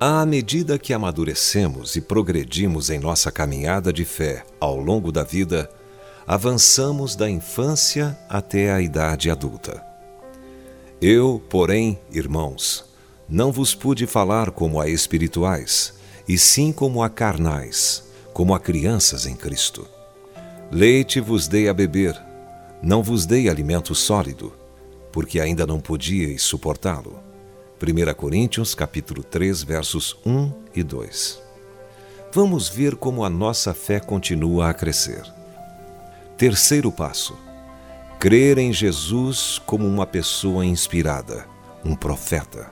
À medida que amadurecemos e progredimos em nossa caminhada de fé ao longo da vida, avançamos da infância até a idade adulta. Eu, porém, irmãos, não vos pude falar como a espirituais, e sim como a carnais como a crianças em Cristo. Leite vos dei a beber, não vos dei alimento sólido, porque ainda não podíeis suportá-lo. 1 Coríntios capítulo 3, versos 1 e 2. Vamos ver como a nossa fé continua a crescer. Terceiro passo: crer em Jesus como uma pessoa inspirada, um profeta.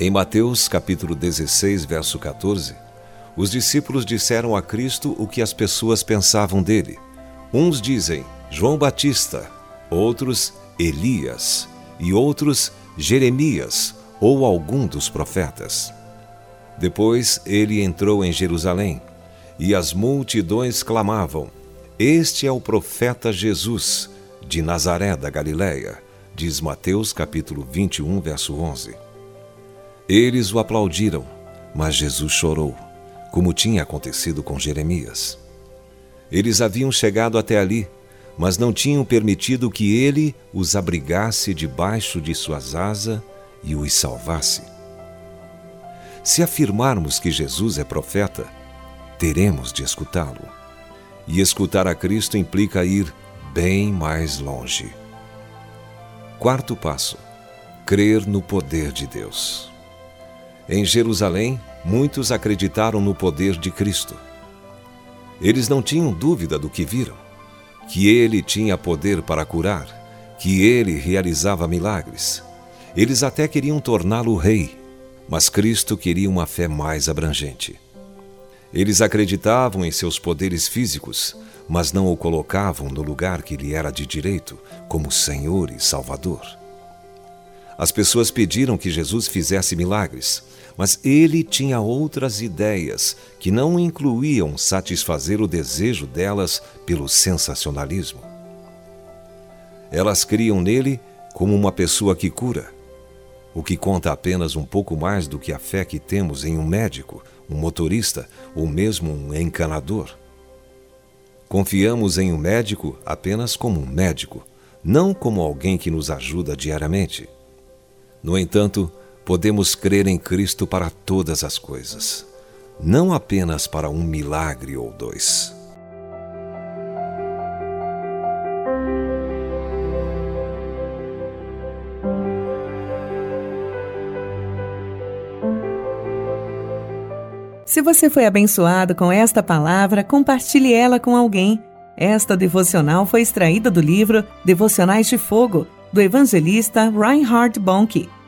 Em Mateus capítulo 16, verso 14, os discípulos disseram a Cristo o que as pessoas pensavam dele. Uns dizem João Batista, outros Elias e outros Jeremias ou algum dos profetas. Depois ele entrou em Jerusalém e as multidões clamavam: Este é o profeta Jesus, de Nazaré da Galiléia, diz Mateus capítulo 21, verso 11. Eles o aplaudiram, mas Jesus chorou, como tinha acontecido com Jeremias. Eles haviam chegado até ali mas não tinham permitido que ele os abrigasse debaixo de suas asas e os salvasse. Se afirmarmos que Jesus é profeta, teremos de escutá-lo. E escutar a Cristo implica ir bem mais longe. Quarto passo: crer no poder de Deus. Em Jerusalém, muitos acreditaram no poder de Cristo. Eles não tinham dúvida do que viram que ele tinha poder para curar, que ele realizava milagres. Eles até queriam torná-lo rei, mas Cristo queria uma fé mais abrangente. Eles acreditavam em seus poderes físicos, mas não o colocavam no lugar que lhe era de direito, como Senhor e Salvador. As pessoas pediram que Jesus fizesse milagres, mas ele tinha outras ideias que não incluíam satisfazer o desejo delas pelo sensacionalismo. Elas criam nele como uma pessoa que cura, o que conta apenas um pouco mais do que a fé que temos em um médico, um motorista ou mesmo um encanador. Confiamos em um médico apenas como um médico, não como alguém que nos ajuda diariamente. No entanto, podemos crer em Cristo para todas as coisas, não apenas para um milagre ou dois. Se você foi abençoado com esta palavra, compartilhe ela com alguém. Esta devocional foi extraída do livro Devocionais de Fogo, do evangelista Reinhard Bonnke